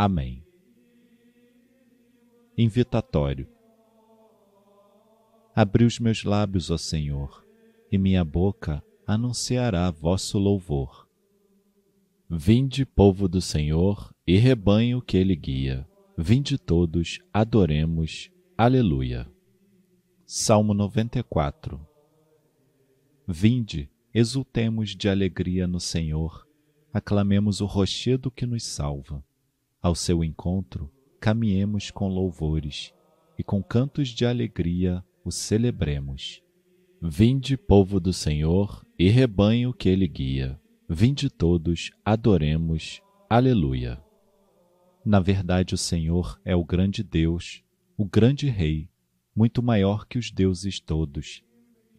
Amém. Invitatório. Abri os meus lábios, ó Senhor, e minha boca anunciará vosso louvor. Vinde, povo do Senhor, e rebanho que ele guia. Vinde todos, adoremos. Aleluia. Salmo 94 Vinde, exultemos de alegria no Senhor, aclamemos o rochedo que nos salva. Ao seu encontro, caminhemos com louvores, e com cantos de alegria o celebremos. Vinde, povo do Senhor, e rebanho que ele guia. Vinde todos, adoremos. Aleluia. Na verdade, o Senhor é o grande Deus, o grande Rei, muito maior que os deuses todos.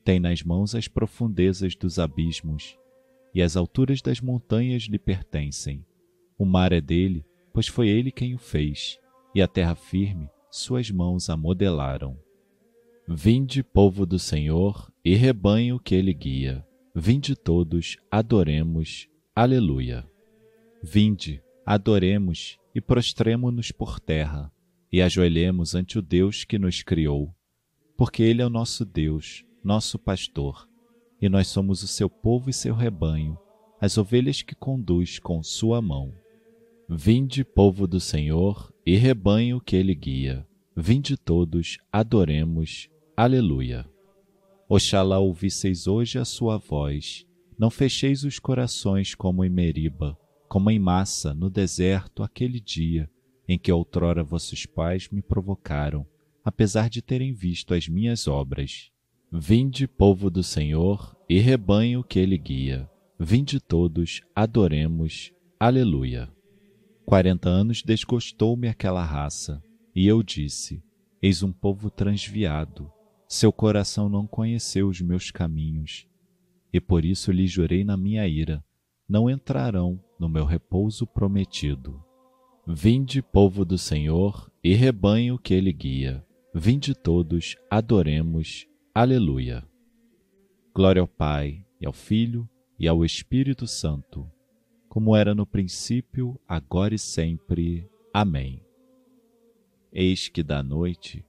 Tem nas mãos as profundezas dos abismos, e as alturas das montanhas lhe pertencem. O mar é dele, pois foi ele quem o fez, e a terra firme suas mãos a modelaram. Vinde, povo do Senhor, e rebanho que ele guia. Vinde todos, adoremos. Aleluia. Vinde, adoremos e prostremo-nos por terra e ajoelhemos ante o Deus que nos criou, porque Ele é o nosso Deus, nosso pastor, e nós somos o seu povo e seu rebanho, as ovelhas que conduz com sua mão. Vinde, povo do Senhor, e rebanho que Ele guia. Vinde todos, adoremos. Aleluia. Oxalá ouvisseis hoje a sua voz, não fecheis os corações como em Meriba, como em massa no deserto aquele dia, em que outrora vossos pais me provocaram, apesar de terem visto as minhas obras. Vinde, povo do Senhor, e rebanho que ele guia. Vinde todos, adoremos. Aleluia. Quarenta anos desgostou-me aquela raça, e eu disse: Eis um povo transviado. Seu coração não conheceu os meus caminhos. E por isso lhe jurei na minha ira: não entrarão no meu repouso prometido. Vinde, povo do Senhor, e rebanho que ele guia. Vinde todos, adoremos. Aleluia. Glória ao Pai, e ao Filho, e ao Espírito Santo, como era no princípio, agora e sempre. Amém. Eis que da noite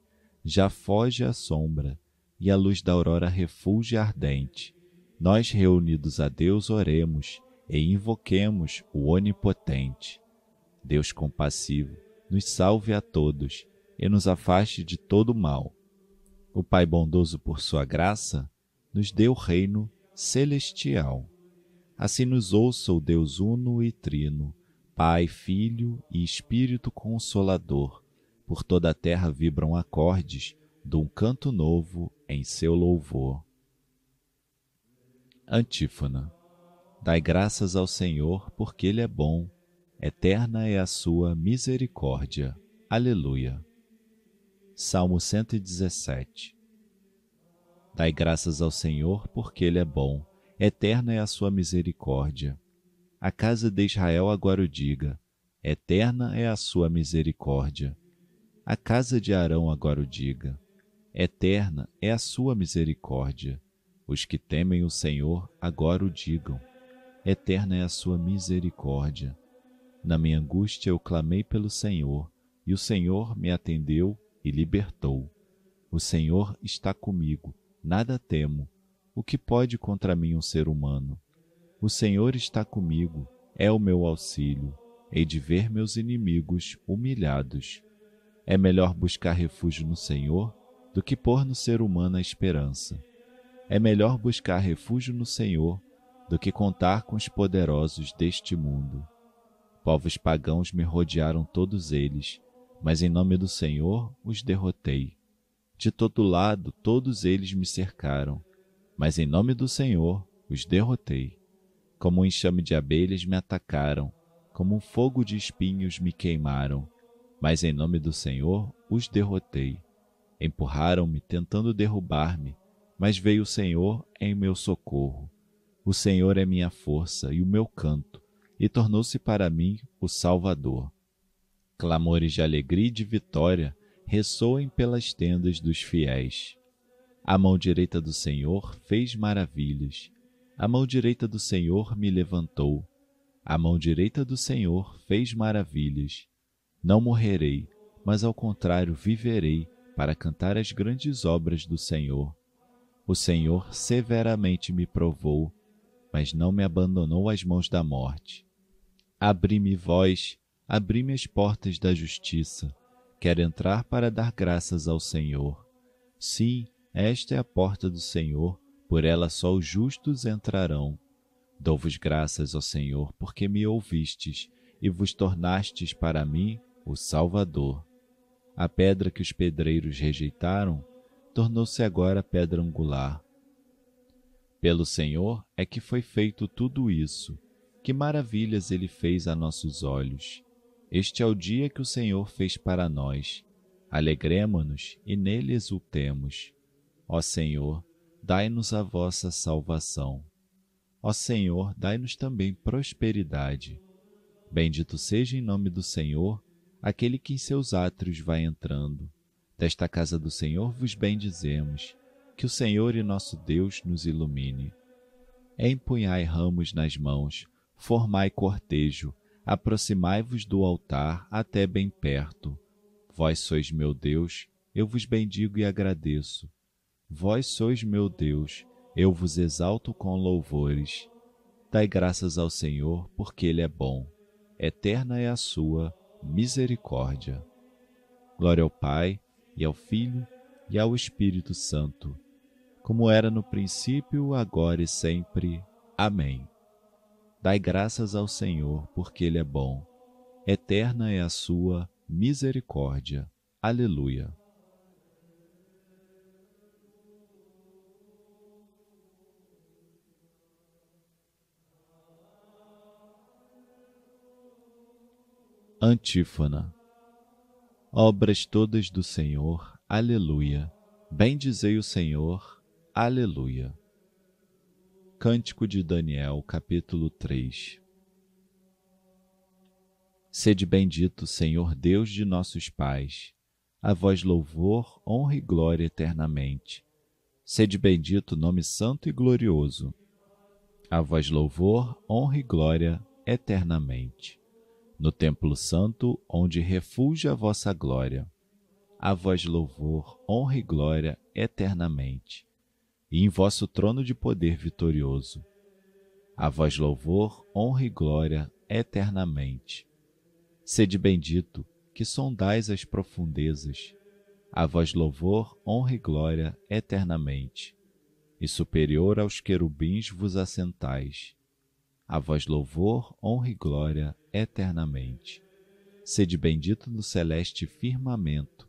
já foge a sombra, e a luz da aurora refulge ardente. Nós, reunidos a Deus, oremos e invoquemos o Onipotente Deus compassivo, nos salve a todos e nos afaste de todo mal. O Pai bondoso, por sua graça, nos deu o reino celestial. Assim nos ouça o Deus uno e trino, Pai, Filho e Espírito Consolador. Por toda a terra vibram acordes de um canto novo em seu louvor. Antífona. Dai graças ao Senhor, porque Ele é bom Eterna é a sua misericórdia. Aleluia. Salmo 117 Dai graças ao Senhor, porque Ele é bom. Eterna é a sua misericórdia. A casa de Israel agora o diga. Eterna é a sua misericórdia. A casa de Arão agora o diga. Eterna é a sua misericórdia. Os que temem o Senhor agora o digam. Eterna é a sua misericórdia. Na minha angústia eu clamei pelo Senhor, e o Senhor me atendeu e libertou. O Senhor está comigo, nada temo. O que pode contra mim um ser humano? O Senhor está comigo, é o meu auxílio. Hei de ver meus inimigos humilhados. É melhor buscar refúgio no Senhor do que pôr no ser humano a esperança. É melhor buscar refúgio no Senhor do que contar com os poderosos deste mundo. Povos pagãos me rodearam todos eles, mas em nome do Senhor os derrotei. De todo lado todos eles me cercaram, mas em nome do Senhor os derrotei. Como um enxame de abelhas me atacaram, como um fogo de espinhos me queimaram, mas em nome do Senhor os derrotei. Empurraram-me tentando derrubar-me, mas veio o Senhor em meu socorro. O Senhor é minha força e o meu canto, e tornou-se para mim o Salvador. Clamores de alegria e de vitória ressoem pelas tendas dos fiéis. A mão direita do Senhor fez maravilhas. A mão direita do Senhor me levantou. A mão direita do Senhor fez maravilhas. Não morrerei, mas ao contrário viverei para cantar as grandes obras do Senhor. O Senhor severamente me provou, mas não me abandonou às mãos da morte. Abri-me vós, abri-me as portas da justiça. Quero entrar para dar graças ao Senhor. Sim, esta é a porta do Senhor, por ela só os justos entrarão. Dou-vos graças, ó Senhor, porque me ouvistes e vos tornastes para mim o Salvador. A pedra que os pedreiros rejeitaram tornou-se agora pedra angular. Pelo Senhor é que foi feito tudo isso. Que maravilhas ele fez a nossos olhos. Este é o dia que o Senhor fez para nós. Alegremo-nos e nele exultemos. Ó Senhor, dai-nos a vossa salvação. Ó Senhor, dai-nos também prosperidade. Bendito seja em nome do Senhor aquele que em seus átrios vai entrando. Desta casa do Senhor vos bendizemos. Que o Senhor e nosso Deus nos ilumine. Empunhai ramos nas mãos, formai cortejo, aproximai-vos do altar até bem perto. Vós sois meu Deus, eu vos bendigo e agradeço. Vós sois meu Deus, eu vos exalto com louvores. Dai graças ao Senhor, porque Ele é bom. Eterna é a sua misericórdia. Glória ao Pai, e ao Filho, e ao Espírito Santo, como era no princípio, agora e sempre. Amém. Dai graças ao Senhor, porque Ele é bom. Eterna é a sua misericórdia. Aleluia. Antífona. Obras todas do Senhor, aleluia. Bendizei o Senhor, aleluia. Cântico de Daniel, capítulo 3 Sede bendito, Senhor Deus de nossos pais, a vós louvor, honra e glória eternamente. Sede bendito, nome santo e glorioso, a vós louvor, honra e glória eternamente no templo santo, onde refugia a vossa glória. A vós louvor, honra e glória eternamente, e em vosso trono de poder vitorioso. A vós louvor, honra e glória eternamente. Sede bendito, que sondais as profundezas. A vós louvor, honra e glória eternamente. E superior aos querubins vos assentais a vós louvor, honra e glória eternamente. Sede bendito no celeste firmamento,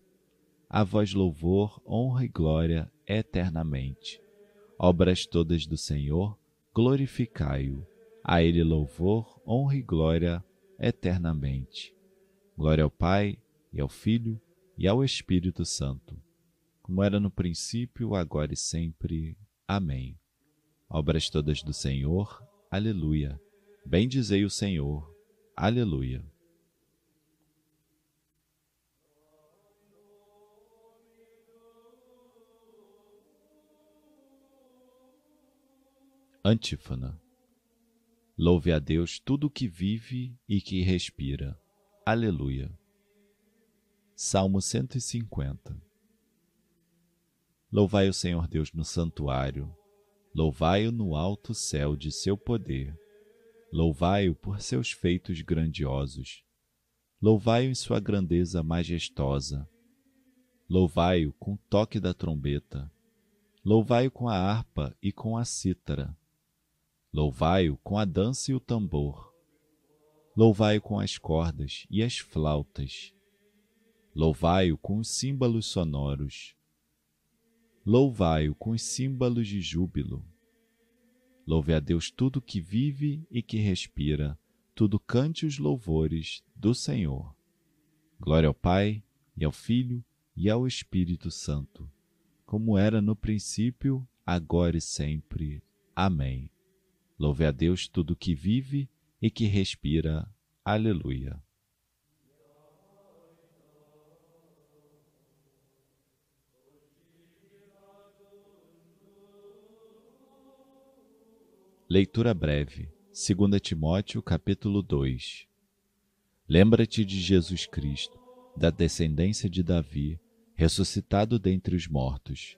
a vós louvor, honra e glória eternamente. Obras todas do Senhor, glorificai-o. A ele louvor, honra e glória eternamente. Glória ao Pai, e ao Filho, e ao Espírito Santo, como era no princípio, agora e sempre. Amém. Obras todas do Senhor, Aleluia. Bendizei o Senhor. Aleluia. Antífona. Louve a Deus tudo que vive e que respira. Aleluia. Salmo 150. Louvai o Senhor Deus no santuário Louvai-o no alto céu de seu poder. Louvai-o por seus feitos grandiosos. Louvai-o em sua grandeza majestosa. Louvai-o com o toque da trombeta. Louvai-o com a harpa e com a cítara. Louvai-o com a dança e o tambor. Louvai-o com as cordas e as flautas. Louvai-o com os símbolos sonoros. Louvai-o com os símbolos de júbilo. Louve a Deus tudo que vive e que respira, tudo cante os louvores do Senhor. Glória ao Pai, e ao Filho, e ao Espírito Santo, como era no princípio, agora e sempre. Amém. Louve a Deus tudo que vive e que respira. Aleluia. Leitura breve. 2 Timóteo, capítulo 2. Lembra-te de Jesus Cristo, da descendência de Davi, ressuscitado dentre os mortos.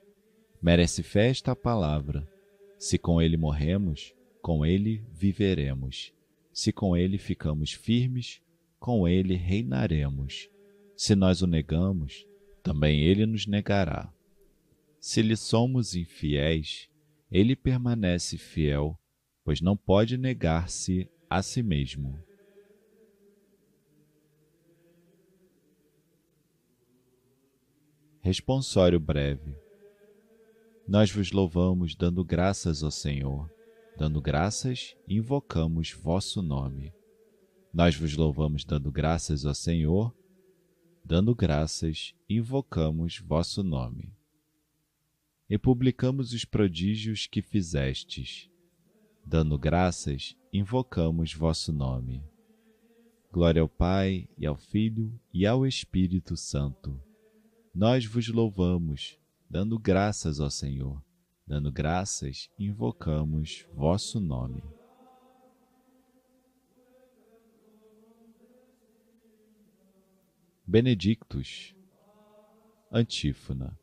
Merece fé esta palavra. Se com ele morremos, com ele viveremos. Se com ele ficamos firmes, com ele reinaremos. Se nós o negamos, também ele nos negará. Se lhe somos infiéis, ele permanece fiel pois não pode negar-se a si mesmo. Responsório breve. Nós vos louvamos, dando graças ao Senhor. Dando graças, invocamos vosso nome. Nós vos louvamos, dando graças ao Senhor. Dando graças, invocamos vosso nome. E publicamos os prodígios que fizestes Dando graças, invocamos vosso nome. Glória ao Pai, e ao Filho, e ao Espírito Santo. Nós vos louvamos, dando graças ao Senhor. Dando graças, invocamos vosso nome. Benedictus, Antífona.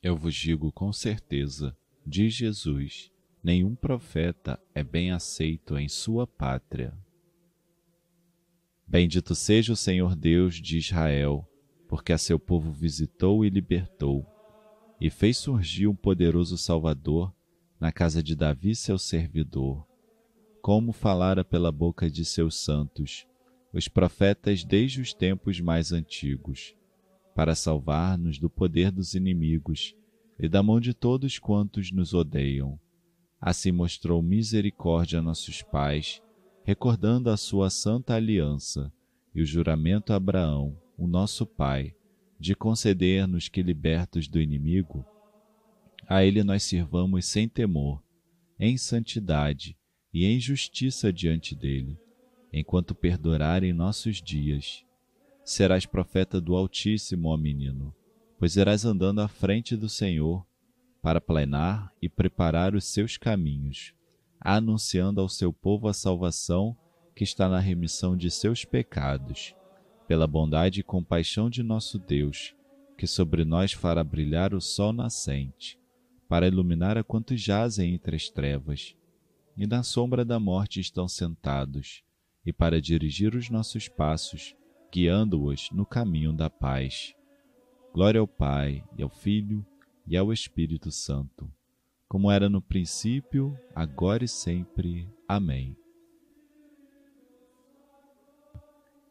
Eu vos digo com certeza Diz Jesus: nenhum profeta é bem aceito em sua pátria. Bendito seja o Senhor Deus de Israel, porque a seu povo visitou e libertou, e fez surgir um poderoso Salvador na casa de Davi, seu servidor, como falara pela boca de seus santos, os profetas desde os tempos mais antigos, para salvar-nos do poder dos inimigos e da mão de todos quantos nos odeiam. Assim mostrou misericórdia a nossos pais, recordando a sua santa aliança e o juramento a Abraão, o nosso pai, de conceder-nos que, libertos do inimigo, a ele nós sirvamos sem temor, em santidade e em justiça diante dele, enquanto perdurarem nossos dias. Serás profeta do Altíssimo, ó menino pois irás andando à frente do Senhor para planear e preparar os seus caminhos, anunciando ao seu povo a salvação que está na remissão de seus pecados, pela bondade e compaixão de nosso Deus, que sobre nós fará brilhar o sol nascente, para iluminar a quantos jazem entre as trevas, e na sombra da morte estão sentados, e para dirigir os nossos passos, guiando-os no caminho da paz. Glória ao Pai, e ao Filho, e ao Espírito Santo, como era no princípio, agora e sempre. Amém.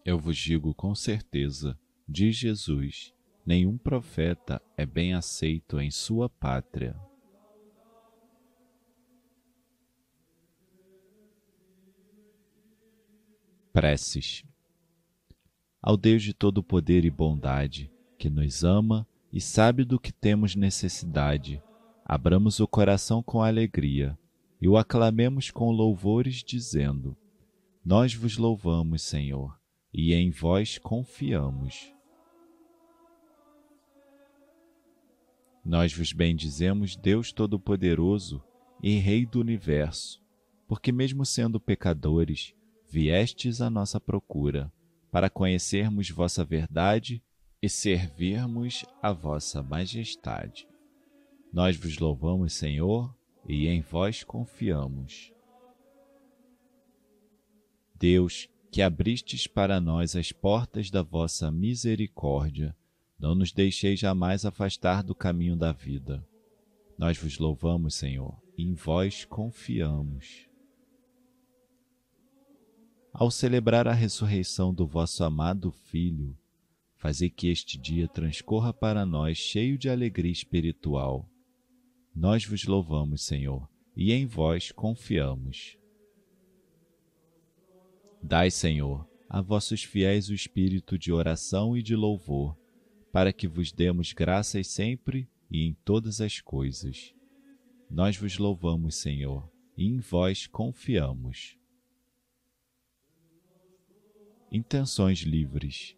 Eu vos digo com certeza, diz Jesus, nenhum profeta é bem aceito em sua pátria. Preces. Ao Deus de todo poder e bondade, que nos ama e sabe do que temos necessidade, abramos o coração com alegria e o aclamemos com louvores, dizendo: Nós vos louvamos, Senhor, e em vós confiamos. Nós vos bendizemos, Deus Todo-Poderoso e Rei do Universo, porque, mesmo sendo pecadores, viestes à nossa procura, para conhecermos vossa verdade e servirmos a vossa majestade. Nós vos louvamos, Senhor, e em vós confiamos. Deus, que abristes para nós as portas da vossa misericórdia, não nos deixeis jamais afastar do caminho da vida. Nós vos louvamos, Senhor, e em vós confiamos. Ao celebrar a ressurreição do vosso amado Filho, Fazei que este dia transcorra para nós cheio de alegria espiritual. Nós vos louvamos, Senhor, e em vós confiamos. Dai, Senhor, a vossos fiéis o espírito de oração e de louvor, para que vos demos graças sempre e em todas as coisas. Nós vos louvamos, Senhor, e em vós confiamos. Intenções livres.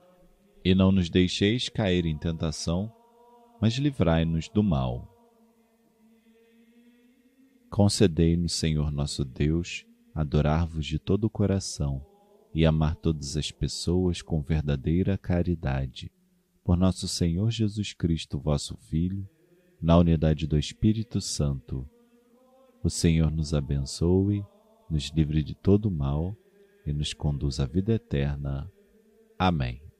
e não nos deixeis cair em tentação, mas livrai-nos do mal. Concedei-nos, Senhor nosso Deus, adorar-vos de todo o coração e amar todas as pessoas com verdadeira caridade. Por nosso Senhor Jesus Cristo, vosso Filho, na unidade do Espírito Santo. O Senhor nos abençoe, nos livre de todo mal e nos conduz à vida eterna. Amém.